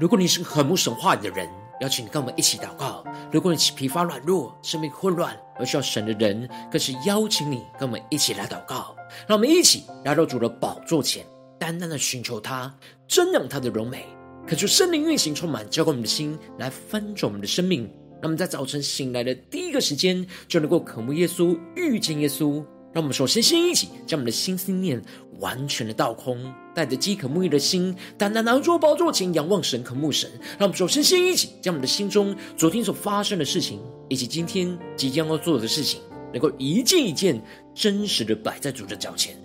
如果你是个渴慕神话的人，邀请你跟我们一起祷告；如果你是疲乏软弱、生命混乱而需要神的人，更是邀请你跟我们一起来祷告。让我们一起来到主的宝座前，单单的寻求他，瞻仰他的荣美，恳求圣灵运行充满，浇灌我们的心，来翻转我们的生命。让我们在早晨醒来的第一个时间，就能够渴慕耶稣、遇见耶稣。让我们首先先一起将我们的心思念完全的倒空，带着饥渴沐浴的心，单单拿住宝座前仰望神、渴慕神。让我们首先先一起将我们的心中昨天所发生的事情，以及今天即将要做的事情，能够一件一件真实的摆在主的脚前。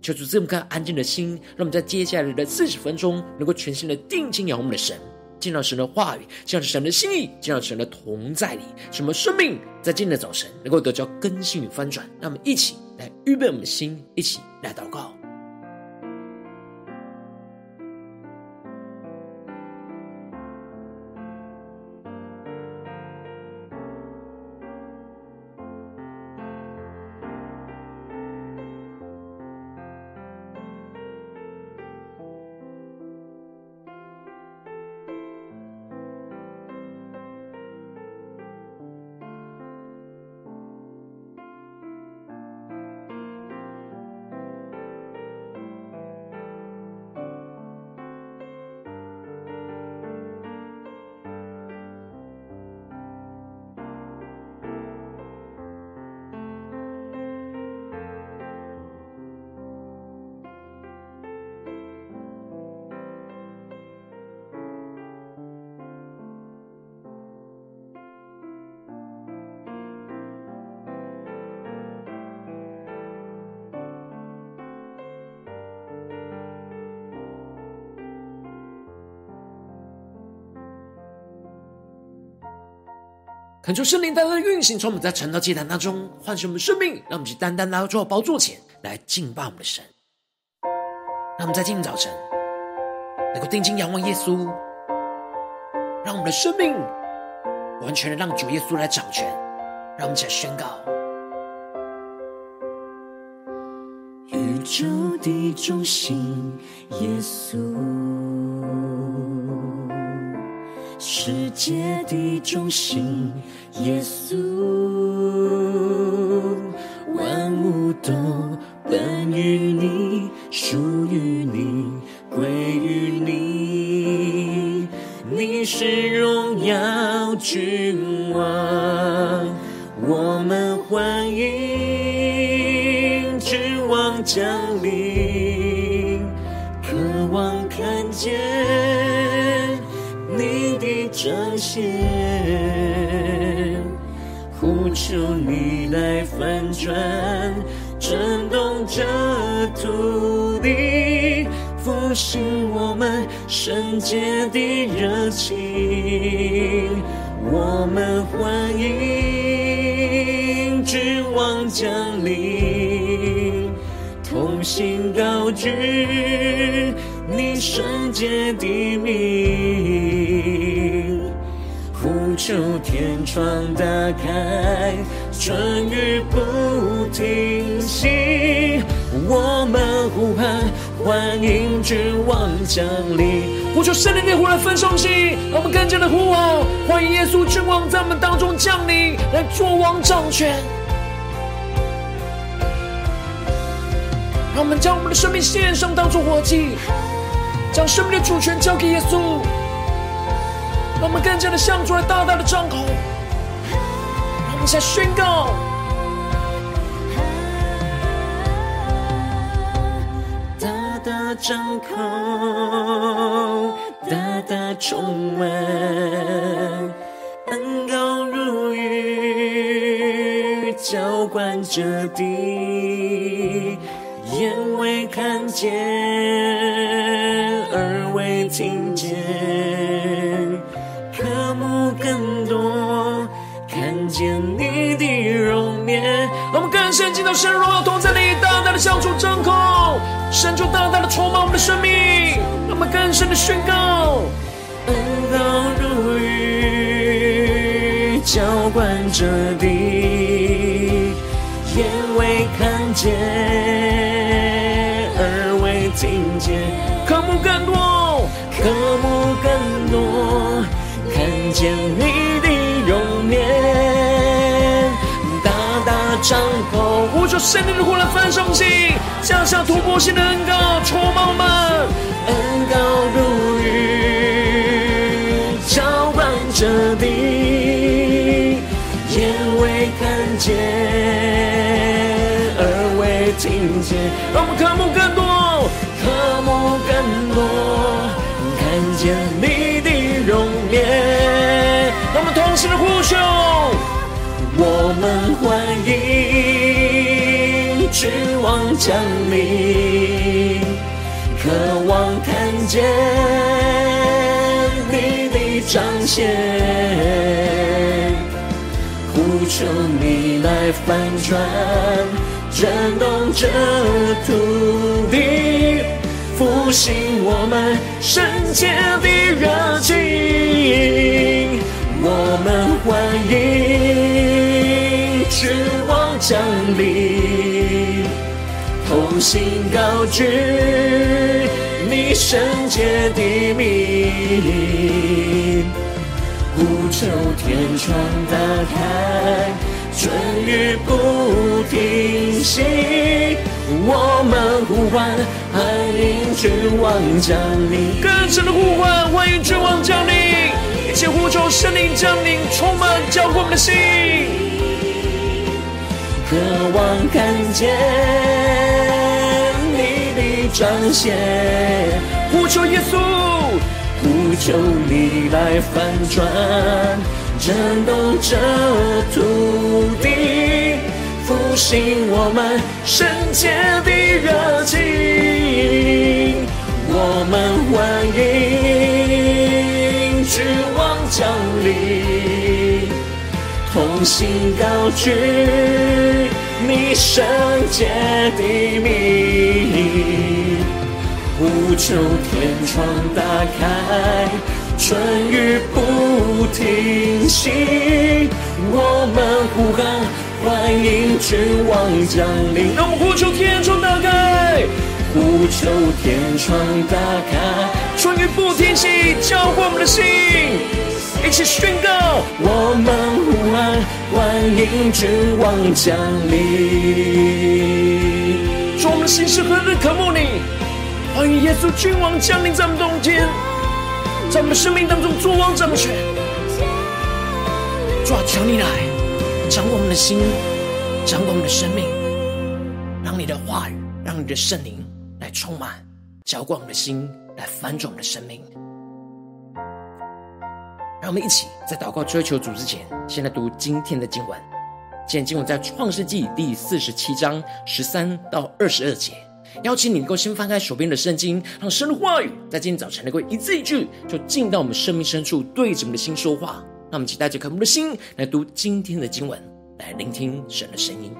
求主这么看安静的心，让我们在接下来的四十分钟，能够全心的定睛仰望我们的神。见到神的话语，见到神的心意，见到神的同在里，什么生命在今天的早晨能够得着更新与翻转？那么一起来预备我们的心，一起来祷告。恳求圣灵单单的运行，从我们在晨祷祭坛当中唤醒我们生命，让我们去单单来到主宝座前来敬拜我们的神。让我们在今天早晨能够定睛仰望耶稣，让我们的生命完全的让主耶稣来掌权。让我们起来宣告：宇宙的中心，耶稣。世界的中心，耶稣，降临。呼求圣灵的火来焚烧起，让我们更加的呼号，欢迎耶稣君王在我们当中降临，来做王掌权。让我们将我们的生命献上，当作火祭，将生命的主权交给耶稣。让我们更加的向主来大大的张口，让我们再宣告：张口，大大充满，恩高如雨，浇灌着地，眼未看见，耳未听见。更多看见你的容颜，我们更深进到神荣耀同在里，大大的向主张口，神就大大的充满我们的生命，让我们更深的宣告，恩膏如雨，浇灌着地，眼未看见，耳未听见，渴慕更多。渴慕更多，看见你的容颜，大大张口，呼求圣灵的火来焚烧心，降下突破性的恩膏，充满我们，恩膏如雨，浇灌着地，彰显，呼求你来翻转，震动这土地。复兴我们圣洁的热情，我们欢迎君王降临，同心高举你圣洁的名，求天窗打开，春雨不停息，我们呼唤。欢迎君王降临，更深的呼唤，欢迎君王降临，一起呼求圣灵降临，充满浇灌我们的心，渴望看见你的彰显，呼求耶稣，呼求你来翻转，震动这土地，复兴我们圣洁的热情。我们欢迎君王降临，同心高举你圣洁的名，呼求天窗打开，春雨不停息，我们呼喊欢迎君王降临，让我们呼求天窗打开。呼求天窗打开，春雨不停息，浇灌我们的心，一起宣告。我们呼喊，欢迎君王降临。主，我们的心是何等渴慕你！欢迎耶稣君王降临在我们中间，在我们生命当中作王掌权。主啊，求你来掌管我们的心，掌管我们的生命，让你的话语，让你的圣灵。来充满，浇灌我们的心，来翻转我们的生命。让我们一起在祷告追求主之前，先来读今天的经文。今天经文在创世纪第四十七章十三到二十二节。邀请你能够先翻开手边的圣经，让神的话语在今天早晨能够一字一句，就进到我们生命深处，对着我们的心说话。那我们一起带着渴慕的心来读今天的经文，来聆听神的声音。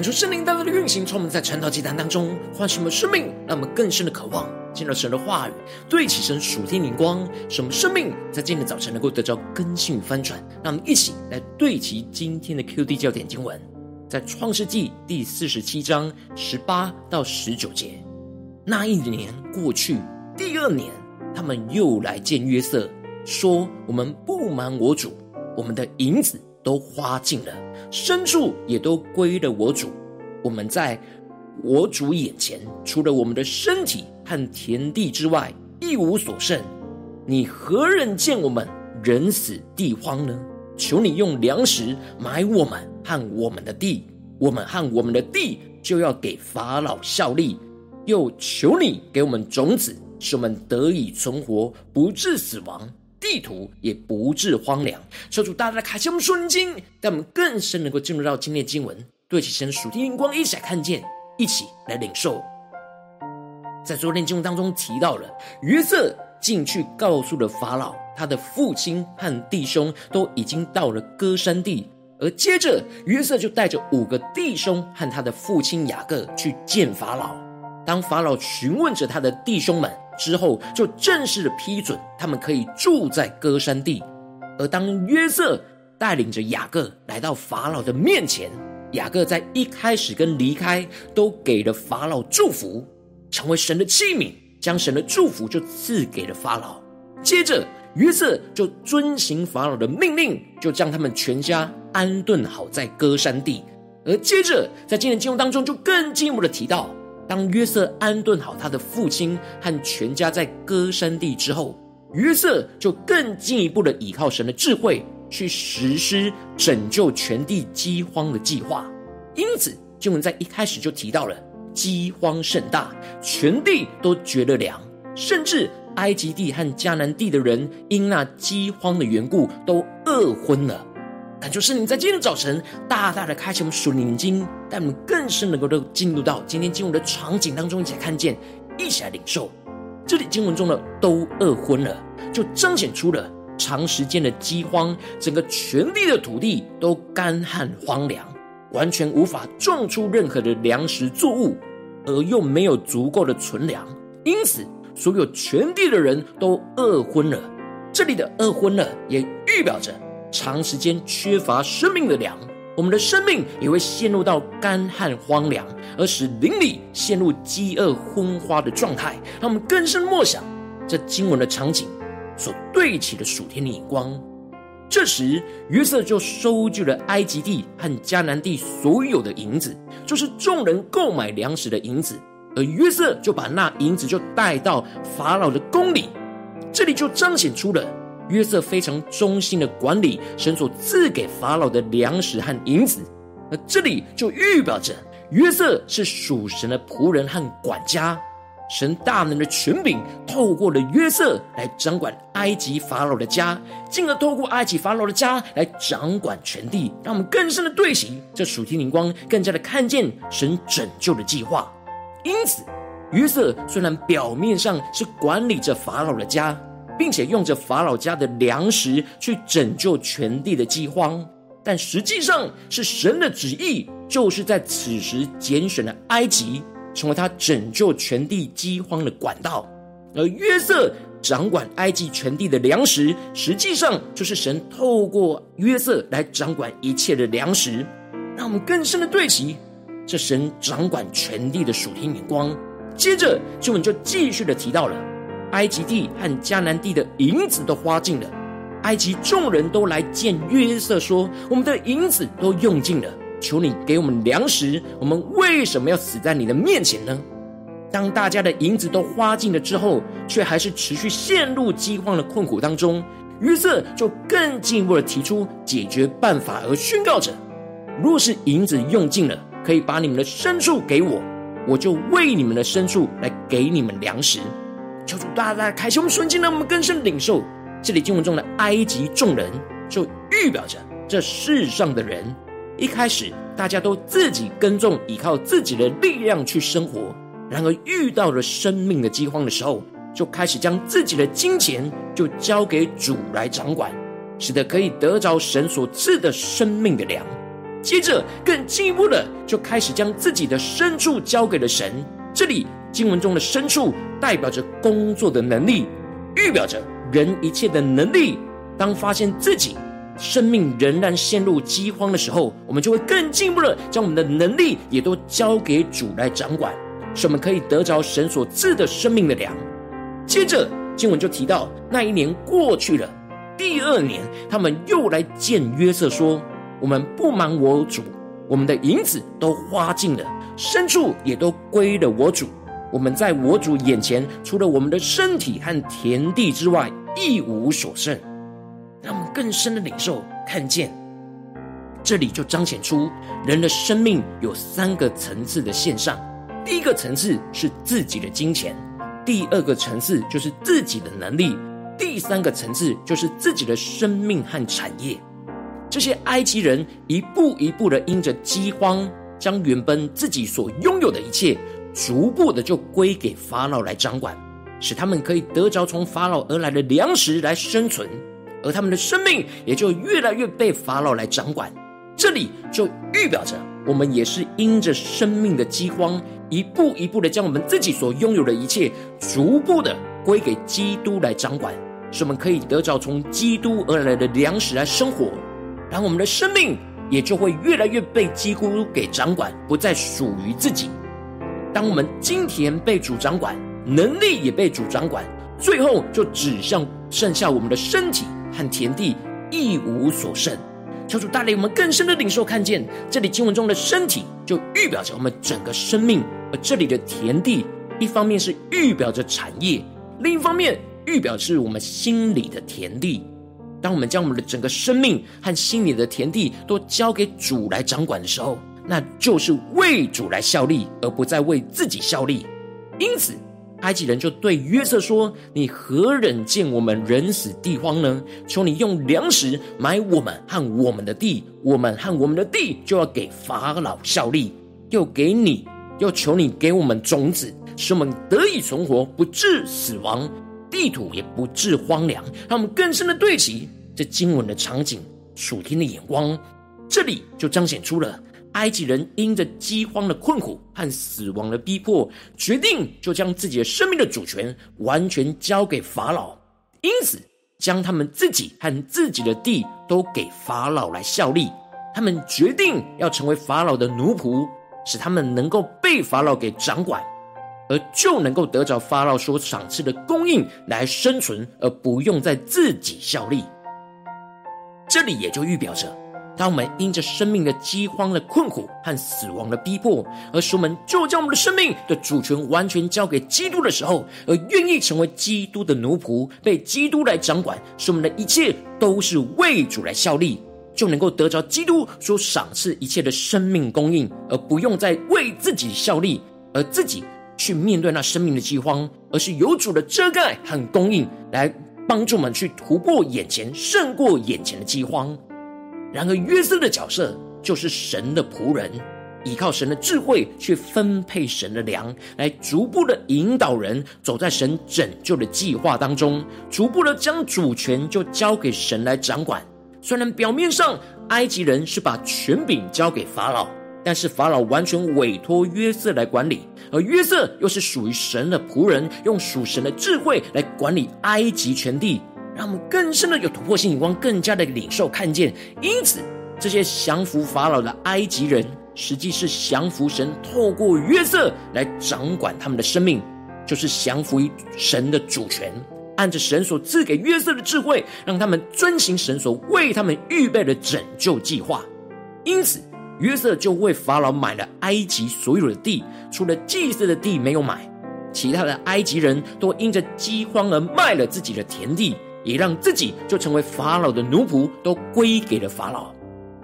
恳求圣灵大大的运行，从我们在晨祷祭坛当中唤醒我们生命，让我们更深的渴望见到神的话语，对齐神属天灵光，使我们生命在今天早晨能够得到更新与翻转。让我们一起来对齐今天的 QD 焦点经文，在创世纪第四十七章十八到十九节。那一年过去，第二年，他们又来见约瑟，说：“我们不瞒我主，我们的银子都花尽了。”牲畜也都归了我主，我们在我主眼前，除了我们的身体和田地之外，一无所剩。你何忍见我们人死地荒呢？求你用粮食买我们和我们的地，我们和我们的地就要给法老效力。又求你给我们种子，使我们得以存活，不致死亡。地图也不致荒凉，求主大大的开启我们属灵经，让我们更深能够进入到今天的经文，对齐神属天灵光，一起来看见，一起来领受。在昨天经文当中提到了约瑟进去告诉了法老，他的父亲和弟兄都已经到了歌山地，而接着约瑟就带着五个弟兄和他的父亲雅各去见法老。当法老询问着他的弟兄们。之后就正式的批准他们可以住在歌山地，而当约瑟带领着雅各来到法老的面前，雅各在一开始跟离开都给了法老祝福，成为神的器皿，将神的祝福就赐给了法老。接着约瑟就遵行法老的命令，就将他们全家安顿好在歌山地。而接着在今天经文当中就更进一步的提到。当约瑟安顿好他的父亲和全家在歌珊地之后，约瑟就更进一步的倚靠神的智慧，去实施拯救全地饥荒的计划。因此，经文在一开始就提到了饥荒甚大，全地都绝了粮，甚至埃及地和迦南地的人因那饥荒的缘故都饿昏了。感谢圣灵在今天早晨大大的开启我们属灵眼睛，带我们更深能够的进入到今天经文的场景当中，一起来看见，一起来领受。这里经文中的都饿昏了，就彰显出了长时间的饥荒，整个全地的土地都干旱荒凉，完全无法种出任何的粮食作物，而又没有足够的存粮，因此所有全地的人都饿昏了。这里的饿昏了，也预表着。长时间缺乏生命的粮，我们的生命也会陷入到干旱荒凉，而使邻里陷入饥饿昏花的状态。让我们更深默想这经文的场景所对齐的属天的眼光。这时约瑟就收据了埃及地和迦南地所有的银子，就是众人购买粮食的银子，而约瑟就把那银子就带到法老的宫里，这里就彰显出了。约瑟非常忠心的管理神所赐给法老的粮食和银子，那这里就预表着约瑟是属神的仆人和管家。神大能的权柄透过了约瑟来掌管埃及法老的家，进而透过埃及法老的家来掌管全地，让我们更深的对齐这属天灵光，更加的看见神拯救的计划。因此，约瑟虽然表面上是管理着法老的家。并且用着法老家的粮食去拯救全地的饥荒，但实际上是神的旨意，就是在此时拣选了埃及，成为他拯救全地饥荒的管道。而约瑟掌管埃及全地的粮食，实际上就是神透过约瑟来掌管一切的粮食，让我们更深的对齐这神掌管全地的属天眼光。接着，经文就继续的提到了。埃及地和迦南地的银子都花尽了，埃及众人都来见约瑟说：“我们的银子都用尽了，求你给我们粮食。我们为什么要死在你的面前呢？”当大家的银子都花尽了之后，却还是持续陷入饥荒的困苦当中，约瑟就更进一步的提出解决办法，而宣告着：“若是银子用尽了，可以把你们的牲畜给我，我就为你们的牲畜来给你们粮食。”求主大大开启我们瞬间，让我们更深领受这里经文中的埃及众人，就预表着这世上的人。一开始大家都自己耕种，依靠自己的力量去生活；然而遇到了生命的饥荒的时候，就开始将自己的金钱就交给主来掌管，使得可以得着神所赐的生命的粮。接着更进一步的就开始将自己的牲畜交给了神。这里经文中的牲畜代表着工作的能力，预表着人一切的能力。当发现自己生命仍然陷入饥荒的时候，我们就会更进一步的将我们的能力也都交给主来掌管，使我们可以得着神所赐的生命的粮。接着经文就提到，那一年过去了，第二年他们又来见约瑟说：“我们不瞒我主，我们的银子都花尽了，牲畜也都归了我主。我们在我主眼前，除了我们的身体和田地之外，一无所剩。”让我们更深的领受、看见，这里就彰显出人的生命有三个层次的线上。第一个层次是自己的金钱，第二个层次就是自己的能力，第三个层次就是自己的生命和产业。这些埃及人一步一步的因着饥荒，将原本自己所拥有的一切，逐步的就归给法老来掌管，使他们可以得着从法老而来的粮食来生存。而他们的生命也就越来越被法老来掌管，这里就预表着我们也是因着生命的饥荒，一步一步的将我们自己所拥有的一切，逐步的归给基督来掌管，使我们可以得着从基督而来的粮食来生活，然后我们的生命也就会越来越被基督给掌管，不再属于自己。当我们金钱被主掌管，能力也被主掌管，最后就只剩剩下我们的身体。和田地一无所剩，求主带领我们更深的领受，看见这里经文中的身体，就预表着我们整个生命；而这里的田地，一方面是预表着产业，另一方面预表是我们心里的田地。当我们将我们的整个生命和心里的田地都交给主来掌管的时候，那就是为主来效力，而不再为自己效力。因此。埃及人就对约瑟说：“你何忍见我们人死地荒呢？求你用粮食买我们和我们的地，我们和我们的地就要给法老效力。又给你，又求你给我们种子，使我们得以存活，不致死亡，地土也不致荒凉。让我们更深的对齐这经文的场景，属天的眼光，这里就彰显出了。”埃及人因着饥荒的困苦和死亡的逼迫，决定就将自己的生命的主权完全交给法老，因此将他们自己和自己的地都给法老来效力。他们决定要成为法老的奴仆，使他们能够被法老给掌管，而就能够得着法老所赏赐的供应来生存，而不用在自己效力。这里也就预表着。当我们因着生命的饥荒的困苦和死亡的逼迫，而使我们就将我们的生命的主权完全交给基督的时候，而愿意成为基督的奴仆，被基督来掌管，使我们的一切都是为主来效力，就能够得着基督所赏赐一切的生命供应，而不用再为自己效力，而自己去面对那生命的饥荒，而是有主的遮盖和供应来帮助我们去突破眼前，胜过眼前的饥荒。然而，约瑟的角色就是神的仆人，依靠神的智慧去分配神的粮，来逐步的引导人走在神拯救的计划当中，逐步的将主权就交给神来掌管。虽然表面上埃及人是把权柄交给法老，但是法老完全委托约瑟来管理，而约瑟又是属于神的仆人，用属神的智慧来管理埃及全地。让我们更深的有突破性眼光，更加的领受看见。因此，这些降服法老的埃及人，实际是降服神，透过约瑟来掌管他们的生命，就是降服于神的主权，按着神所赐给约瑟的智慧，让他们遵行神所为他们预备的拯救计划。因此，约瑟就为法老买了埃及所有的地，除了祭司的地没有买，其他的埃及人都因着饥荒而卖了自己的田地。也让自己就成为法老的奴仆，都归给了法老。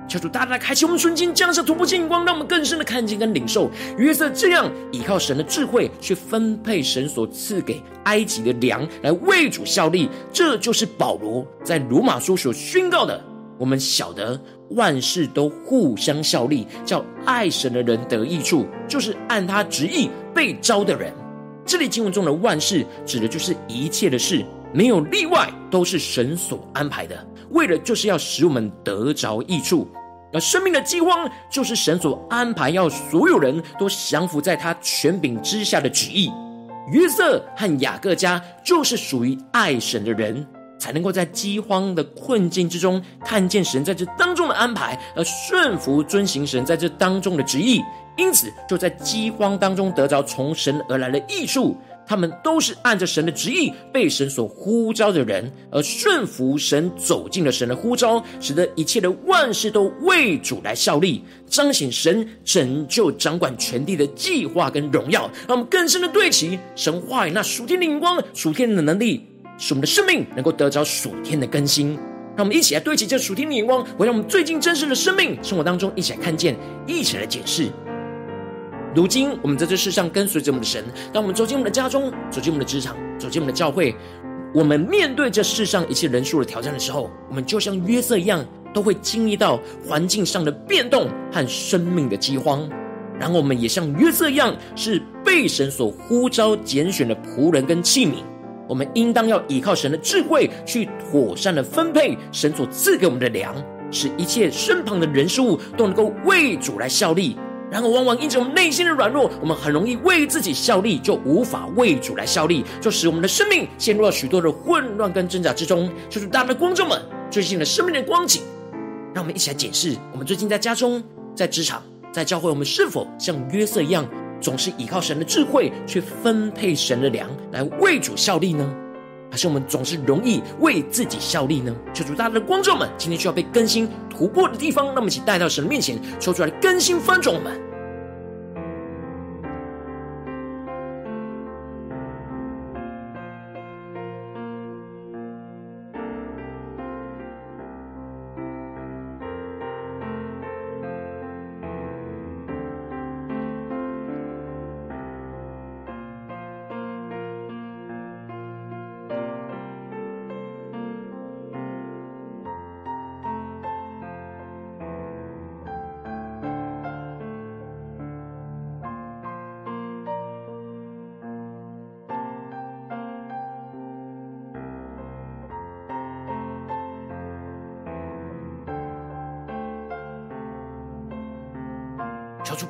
求主大大开启我们瞬间降下突破性光，让我们更深的看见跟领受约瑟这样依靠神的智慧去分配神所赐给埃及的粮，来为主效力。这就是保罗在罗马书所宣告的。我们晓得万事都互相效力，叫爱神的人得益处，就是按他旨意被招的人。这里经文中的万事，指的就是一切的事。没有例外，都是神所安排的，为了就是要使我们得着益处。而生命的饥荒，就是神所安排要所有人都降服在他权柄之下的旨意。约瑟和雅各家就是属于爱神的人，才能够在饥荒的困境之中，看见神在这当中的安排，而顺服遵行神在这当中的旨意。因此，就在饥荒当中得着从神而来的益处。他们都是按着神的旨意被神所呼召的人，而顺服神，走进了神的呼召，使得一切的万事都为主来效力，彰显神拯救掌管全地的计划跟荣耀。让我们更深的对齐神话语那属天的灵光、属天的能力，使我们的生命能够得着属天的更新。让我们一起来对齐这属天的眼光，回到我们最近真实的生命生活当中，一起来看见，一起来解释。如今，我们在这世上跟随着我们的神。当我们走进我们的家中，走进我们的职场，走进我们的教会，我们面对这世上一切人数的挑战的时候，我们就像约瑟一样，都会经历到环境上的变动和生命的饥荒。然后，我们也像约瑟一样，是被神所呼召拣选的仆人跟器皿。我们应当要依靠神的智慧，去妥善的分配神所赐给我们的粮，使一切身旁的人事物都能够为主来效力。然而，往往因着我们内心的软弱，我们很容易为自己效力，就无法为主来效力，就使我们的生命陷入了许多的混乱跟挣扎之中。就是大家的观众们最近的生命的光景，让我们一起来检视：我们最近在家中、在职场、在教会，我们是否像约瑟一样，总是依靠神的智慧去分配神的粮，来为主效力呢？还是我们总是容易为自己效力呢？求主大家的观众们，今天需要被更新突破的地方，那么一起带到神的面前，抽出来更新翻转我们。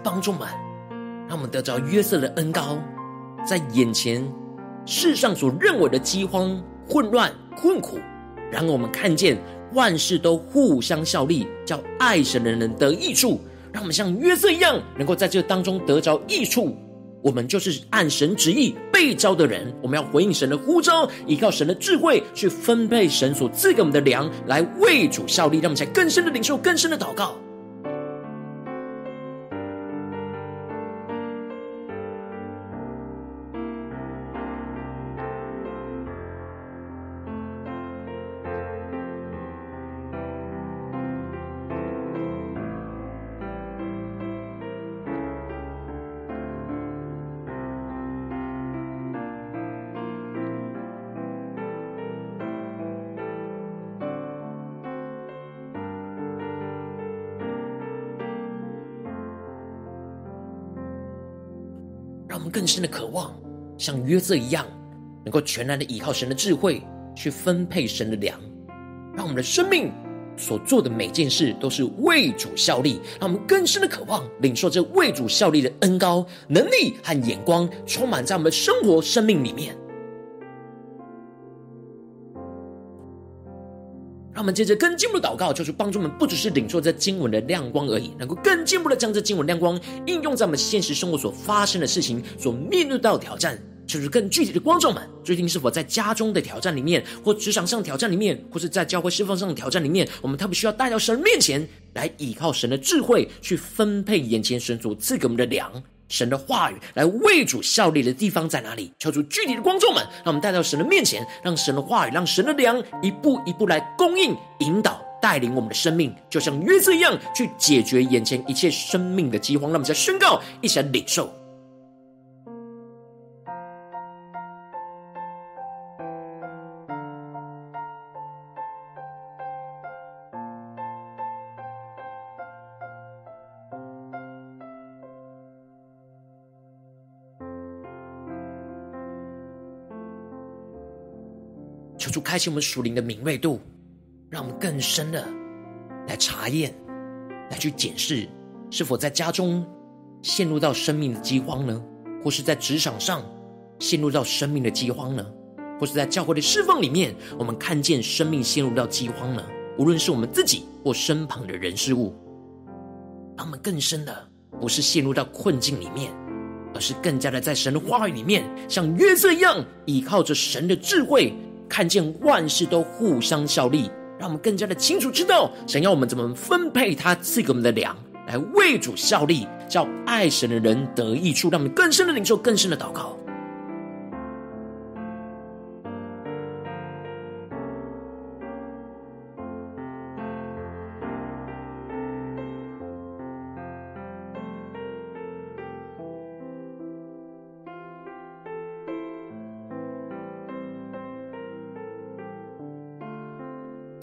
帮助们，让我们得着约瑟的恩膏，在眼前世上所认为的饥荒、混乱、困苦，然后我们看见万事都互相效力，叫爱神的人得益处。让我们像约瑟一样，能够在这当中得着益处。我们就是按神旨意被召的人，我们要回应神的呼召，依靠神的智慧去分配神所赐给我们的粮，来为主效力。让我们才更深的领受，更深的祷告。更深的渴望，像约瑟一样，能够全然的依靠神的智慧去分配神的粮，让我们的生命所做的每件事都是为主效力。让我们更深的渴望，领受这为主效力的恩高、能力和眼光，充满在我们的生活、生命里面。让我们接着更进一步的祷告，就是帮助我们不只是领受这经文的亮光而已，能够更进一步的将这经文亮光应用在我们现实生活所发生的事情、所面对到的挑战，就是更具体的观众们，最近是否在家中的挑战里面，或职场上挑战里面，或是在教会释放上的挑战里面，我们特别需要带到神面前来，依靠神的智慧去分配眼前神所赐给我们的粮。神的话语来为主效力的地方在哪里？敲出具体的光众们，让我们带到神的面前，让神的话语，让神的粮一步一步来供应、引导、带领我们的生命，就像约瑟一样，去解决眼前一切生命的饥荒。让我们再宣告，一起来领受。主开启我们属灵的敏锐度，让我们更深的来查验来去检视，是否在家中陷入到生命的饥荒呢？或是在职场上陷入到生命的饥荒呢？或是在教会的侍奉里面，我们看见生命陷入到饥荒呢？无论是我们自己或身旁的人事物，让我们更深的不是陷入到困境里面，而是更加的在神的话语里面，像约瑟一样，依靠着神的智慧，看见万事都互相效力，让我们更加的清楚知道，想要我们怎么分配他赐给我们的粮，来为主效力，叫爱神的人得益处，让我们更深的领受，更深的祷告。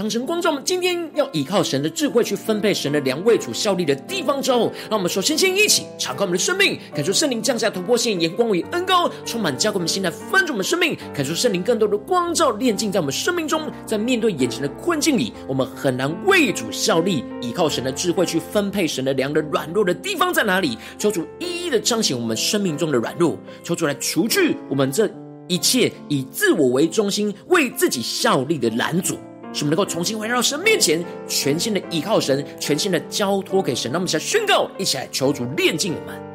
当神光照我们，今天要依靠神的智慧去分配神的粮，为主效力的地方之后，让我们首先先一起敞开我们的生命，感受圣灵降下突破性眼光与恩膏，充满浇灌我们心来翻转我们生命，感受圣灵更多的光照炼净在我们生命中。在面对眼前的困境里，我们很难为主效力，依靠神的智慧去分配神的粮的软弱的地方在哪里？求主一一的彰显我们生命中的软弱，求主来除去我们这一切以自我为中心、为自己效力的拦阻。使我们能够重新回到神面前，全新的依靠神，全新的交托给神。那么，想宣告，一起来求主炼净我们。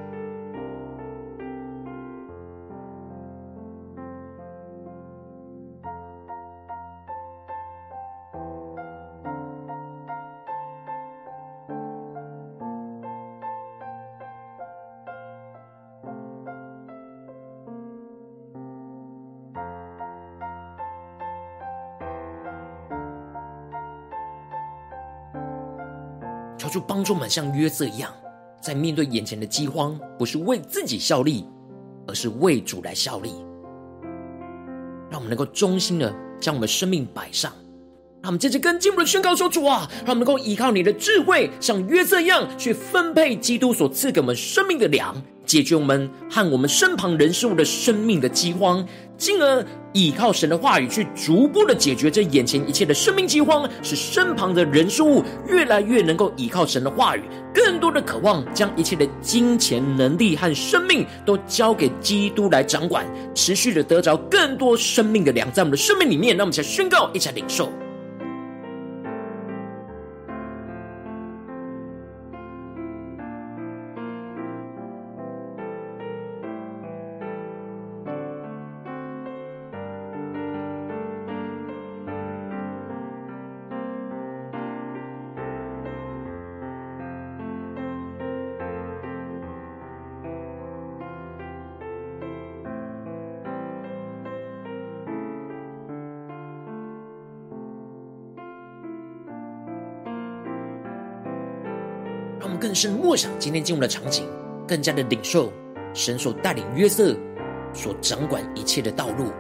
求主帮助我们，像约瑟一样，在面对眼前的饥荒，不是为自己效力，而是为主来效力。让我们能够忠心的将我们生命摆上。让我们接着跟进一步的宣告说：主啊，让我们能够依靠你的智慧，像约瑟一样，去分配基督所赐给我们生命的粮。解决我们和我们身旁人事物的生命的饥荒，进而依靠神的话语去逐步的解决这眼前一切的生命饥荒，使身旁的人事物越来越能够依靠神的话语，更多的渴望将一切的金钱、能力和生命都交给基督来掌管，持续的得着更多生命的粮在我们的生命里面。让我们一起宣告，一起领受。让我们更深默想今天进入的场景，更加的领受神所带领约瑟所掌管一切的道路。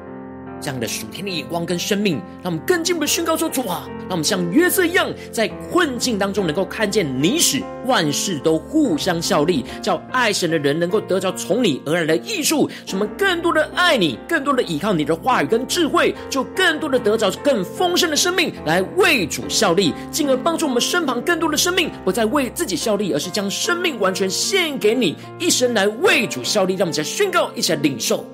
这样的属天的眼光跟生命，让我们更进一步的宣告说：主啊，让我们像约瑟一样，在困境当中能够看见你使万事都互相效力，叫爱神的人能够得着从你而来的益处。使我们更多的爱你，更多的依靠你的话语跟智慧，就更多的得着更丰盛的生命，来为主效力，进而帮助我们身旁更多的生命，不再为自己效力，而是将生命完全献给你，一生来为主效力。让我们一起来宣告，一起来领受。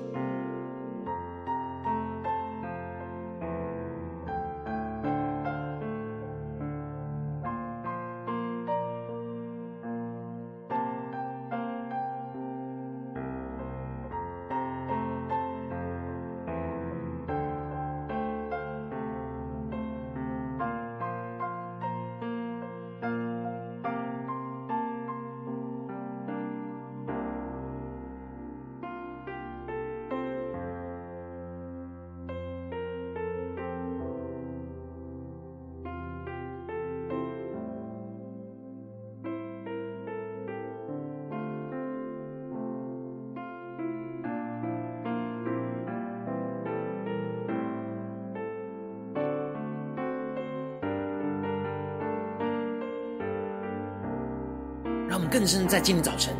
更深在今天早晨。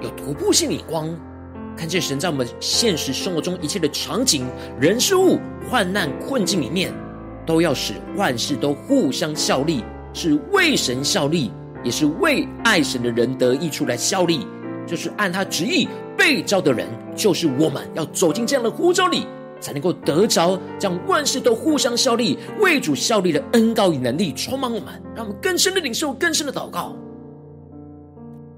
有突破性的眼光，看见神在我们现实生活中一切的场景、人事物、患难困境里面，都要使万事都互相效力，是为神效力，也是为爱神的人得益处来效力，就是按他旨意被召的人，就是我们要走进这样的呼召里，才能够得着将万事都互相效力、为主效力的恩膏与能力充满我们，让我们更深的领受、更深的祷告，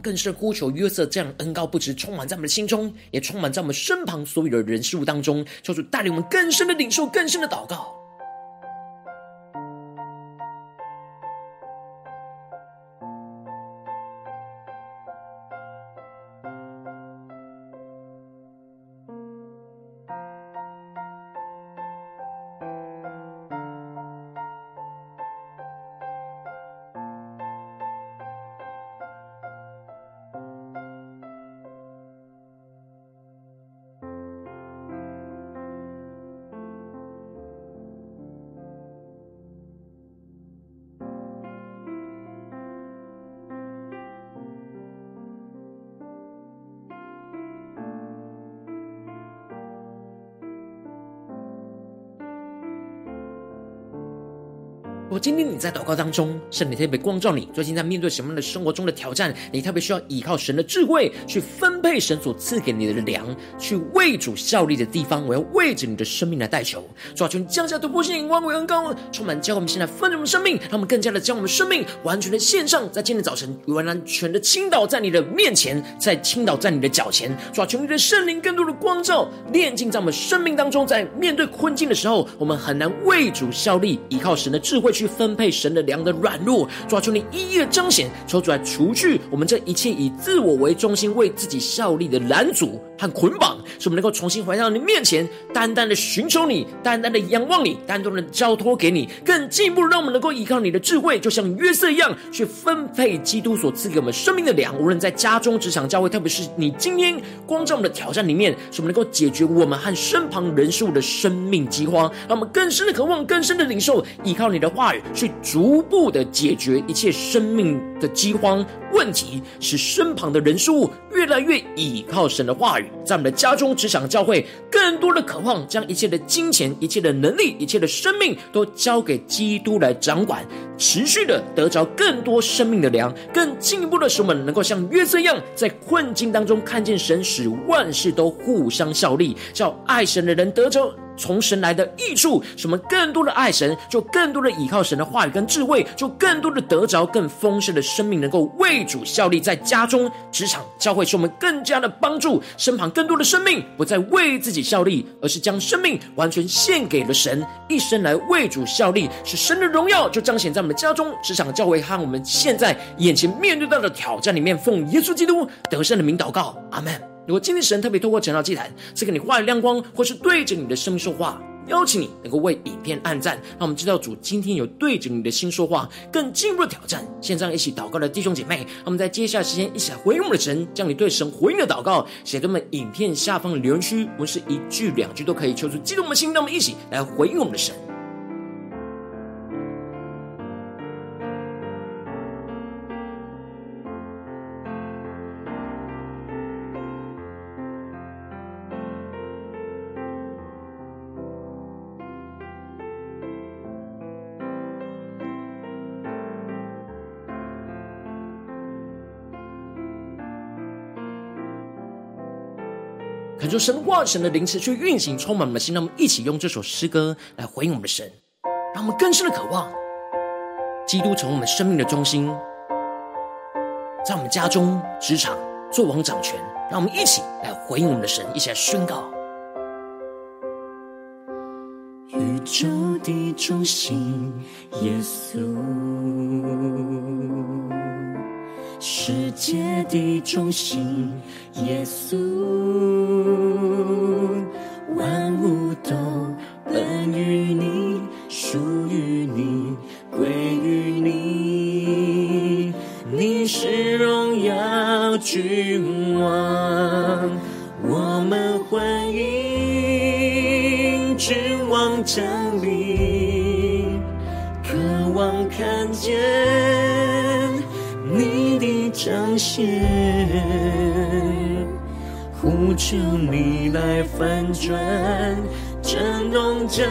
更深呼求约瑟这样恩高不止充满在我们的心中，也充满在我们身旁所有的人事物当中，求主带领我们更深的领受，更深的祷告。今天你在祷告当中，圣灵特别光照你，最近在面对什么样的生活中的挑战？你特别需要依靠神的智慧去分配神所赐给你的粮，去为主效力的地方。我要为着你的生命来代求，主啊，求你降下突破性、光为、恩膏，充满教我们现在丰盛的生命，让我们更加的将我们生命完全的献上，在今天早晨完全的倾倒在你的面前，在倾倒在你的脚前。主啊，求你的圣灵更多的光照，炼净在我们生命当中，在面对困境的时候，我们很难为主效力，依靠神的智慧。去分配神的粮的软弱，主啊，求你一一的彰显，求主来除去我们这一切以自我为中心、为自己效力的拦阻和捆绑，使我们能够重新回到你面前，单单的寻求你，单单的仰望你，单单的交托给你，更进一步让我们能够依靠你的智慧，就像约瑟一样，去分配基督所赐给我们生命的粮。无论在家中、职场、教会，特别是你今天光照我们的挑战里面，使我们能够解决我们和身旁人数的生命饥荒，让我们更深的渴望、更深的领受，依靠你的话语。去逐步的解决一切生命的饥荒问题，使身旁的人事物越来越倚靠神的话语，在我们的家中、职场、教会，更多的渴望将一切的金钱、一切的能力、一切的生命都交给基督来掌管，持续的得着更多生命的粮，更进一步的使我们能够像约瑟一样，在困境当中看见神使万事都互相效力，叫爱神的人得着。从神来的益处，使我们更多的爱神，就更多的倚靠神的话语跟智慧，就更多的得着更丰盛的生命，能够为主效力，在家中、职场、教会，使我们更加的帮助身旁更多的生命，不再为自己效力，而是将生命完全献给了神，一生来为主效力，使神的荣耀就彰显在我们家中、职场、教会和我们现在眼前面对到的挑战里面。奉耶稣基督得胜的名祷告，阿门。如果今天神特别透过晨祷祭坛赐给你话语亮光，或是对着你的生命说话，邀请你能够为影片按赞，让我们知道主今天有对着你的心说话，更进一步的挑战。线上一起祷告的弟兄姐妹，让我们在接下来时间一起来回应我们的神，将你对神回应的祷告写在我们影片下方的留言区，我们是一句两句都可以，求出激动我们的心，让我们一起来回应我们的神。恳求神话神的灵赐去运行，充满我们的心。让我们一起用这首诗歌来回应我们的神，让我们更深的渴望基督从我们生命的中心，在我们家中、职场做王掌权。让我们一起来回应我们的神，一起来宣告：宇宙的中心，耶稣，世界的中心，耶稣，万物都本于你，属于你，归于你，你是荣耀君王，我们欢迎君王降临，渴望看见。彰显，呼求你来翻转，震动这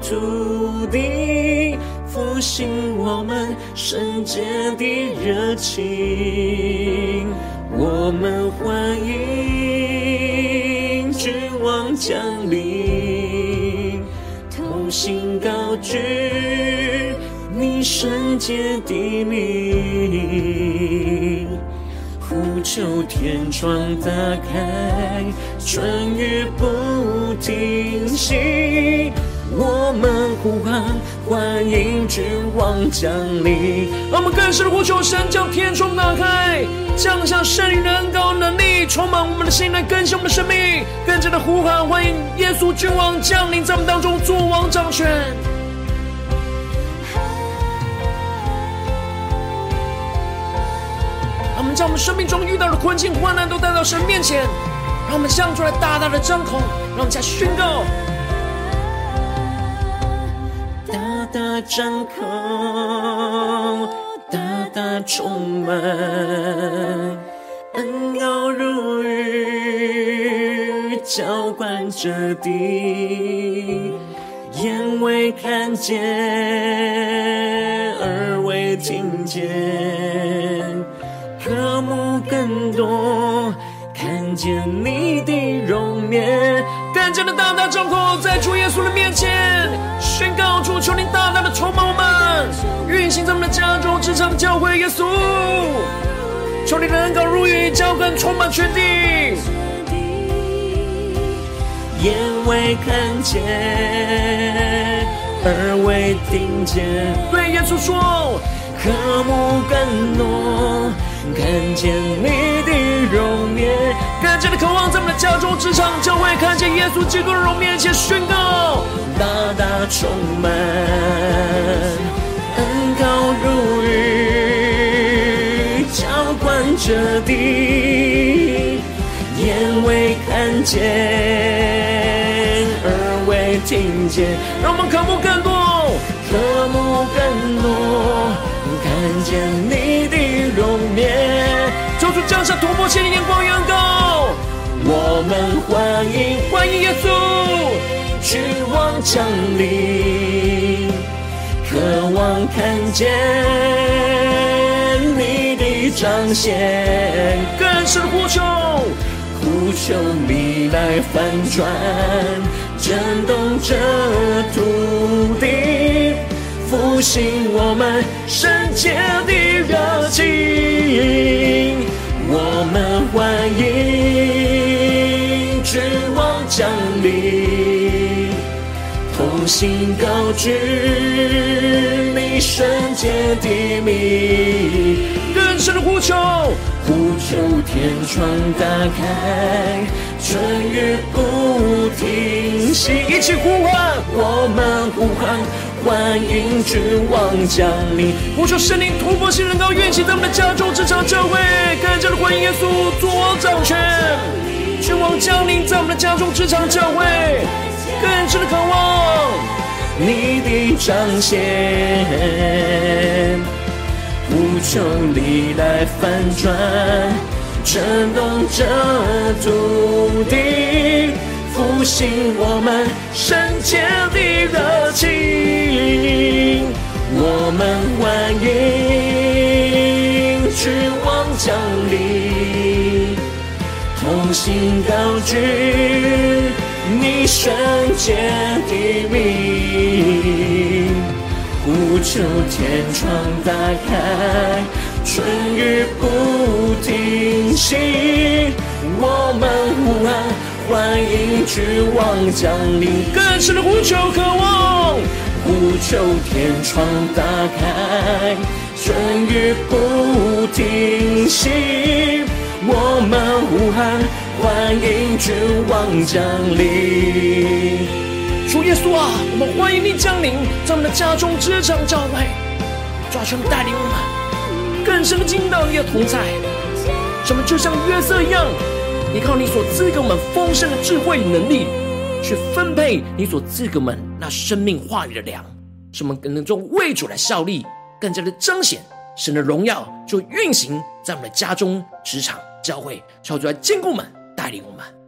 土地，复兴我们圣洁的热情。我们欢迎君王降临，同心高举你圣洁的名。呼求天窗打开，春雨不停息。我们呼喊，欢迎君王降临。让我们更深的呼求神，将天窗打开，降下圣灵的恩膏能力，充满我们的心，来更新我们的生命。更加的呼喊，欢迎耶稣君王降临在我们当中，作王掌权。将我们生命中遇到的困境、患难都带到神面前，让我们向出来大大的张口，让我们再宣告：大大张口，大大充满，恩膏如雨，浇灌这地，眼未看见，耳未听见。更多，看见你的容颜，更加的大大张口，在主耶稣的面前宣告主，求你大大的充满我们，运行在我们的家中、职场、教会，耶稣，求你的恩膏如雨，浇灌充满全地，眼未看见，耳未听见，对耶稣说，渴慕更多。看见你的容颜，更加的渴望在我们的家中、职场、教会，看见耶稣基督的容面前宣告，大大充满，恩膏如雨，浇灌着地，眼未看见，耳未听见，让我们渴慕更多，渴慕更多，看见你的。容颜，求主降下突破性的眼光，远高。我们欢迎，欢迎耶稣，君王降临，渴望看见你的彰显，更深呼求，呼求你来翻转，震动这土地。复兴我们圣洁的热情，我们欢迎君王降临，同心高举你圣洁的名，更深的呼求，呼求天窗打开，春雨不停息，一起呼唤，我们呼唤。欢迎君王降临，呼求圣灵突破性人高运行在我们的家中、职场、教会，更加的欢迎耶稣作王掌权。君王降临在我们的家中、职场、教会，更加的渴望你的彰显，无求你来翻转，震动这土地。复兴我们圣洁的热情，我们欢迎君王降临，同心高举你圣洁的名，呼求天窗打开，春雨不停息，我们呼喊。欢迎君王降临，更深的呼求渴望，呼求天窗打开，春雨不停息，我们呼喊，欢迎君王降临。主耶稣啊，我们欢迎你降临在我们的家中、职场、教会，抓住带领我们更深的进到你的同在，什么就像约瑟一样，依靠你所赐给我们丰盛的智慧与能力，去分配你所赐给我们那生命话语的粮，使我们更能够为主来效力，更加的彰显神的荣耀，就运行在我们的家中、职场、教会，超出来坚固们，带领我们。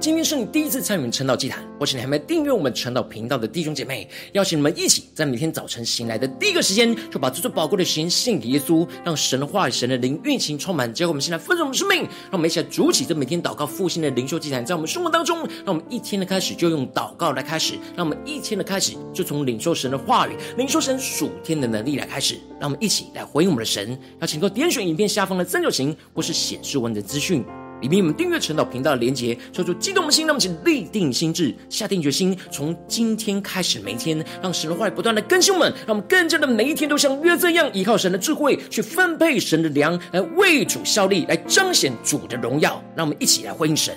今天是你第一次参与我们晨祷祭坛，或是你还没订阅我们晨祷频道的弟兄姐妹，邀请你们一起在每天早晨醒来的第一个时间，就把这最宝贵的时间献给耶稣，让神的话语、神的灵运行充满，结果我们现在分盛我们生命，让我们一起来筑起这每天祷告复兴的灵修祭坛，在我们生活当中，让我们一天的开始就用祷告来开始，让我们一天的开始就从领受神的话语、领受神属天的能力来开始，让我们一起来回应我们的神。邀请各位点选影片下方的三角形，或是显示文的资讯。里面我们订阅陈导频道的连结，说出激动的心，让我们请立定心智，下定决心，从今天开始，每一天让神的话语不断的更新我们，让我们更加的每一天都像约瑟一样，依靠神的智慧去分配神的粮，来为主效力，来彰显主的荣耀。让我们一起来欢迎神。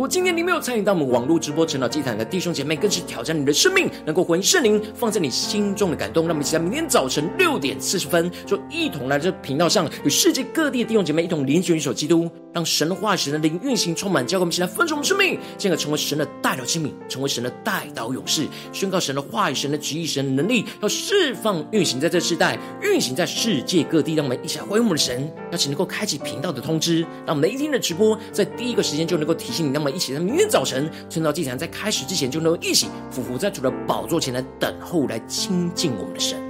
如果今天你没有参与到我们网络直播晨祷祭坛的弟兄姐妹，更是挑战你的生命，能够回应圣灵放在你心中的感动。让我们一起在明天早晨六点四十分，就一同来这频道上，与世界各地的弟兄姐妹一同联结、联手基督，让神的话语、神的灵运行充满，教会我们一起来分盛我们生命，进而成为神的代祷器皿，成为神的代祷勇士，宣告神的话语、神的旨意、神的能力，要释放运行在这世代，运行在世界各地。让我们一起来回应我们的神，邀请能够开启频道的通知，让每一天的直播在第一个时间就能够提醒你。那么。一起在明天早晨，晨祷祭坛在开始之前，就能够一起俯伏在主的宝座前来等候，来亲近我们的神。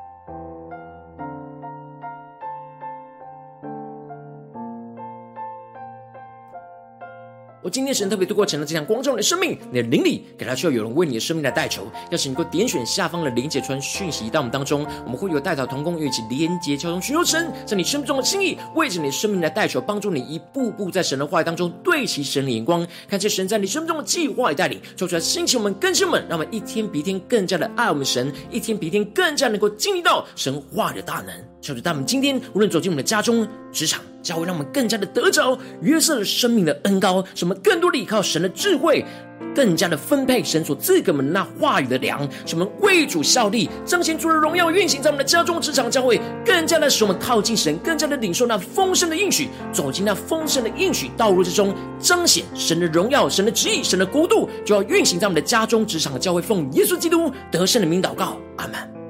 我今天神特别透过成了这样光照你的生命，你的灵里，给他需要有人为你的生命来代求。邀请你能够点选下方的连结传讯息到我们当中，我们会有代祷同工，一起连结交通，寻求神在你生命中的心意，为着你的生命来代求，帮助你一步步在神的话语当中对齐神的眼光，看见神在你生命中的计划与带领，做出来兴起我们更新们，让我们一天比一天更加的爱我们神，一天比一天更加能够经历到神话的大能。求主，他们今天无论走进我们的家中、职场、教会，让我们更加的得着约瑟的生命的恩膏，使我们更多的依靠神的智慧，更加的分配神所赐给我们那话语的粮，使我们为主效力，彰显主的荣耀运行在我们的家中、职场、教会，更加的使我们靠近神，更加的领受那丰盛的应许，走进那丰盛的应许道路之中，彰显神的荣耀、神的旨意、神的国度，就要运行在我们的家中、职场、教会，奉耶稣基督得胜的名祷告，阿门。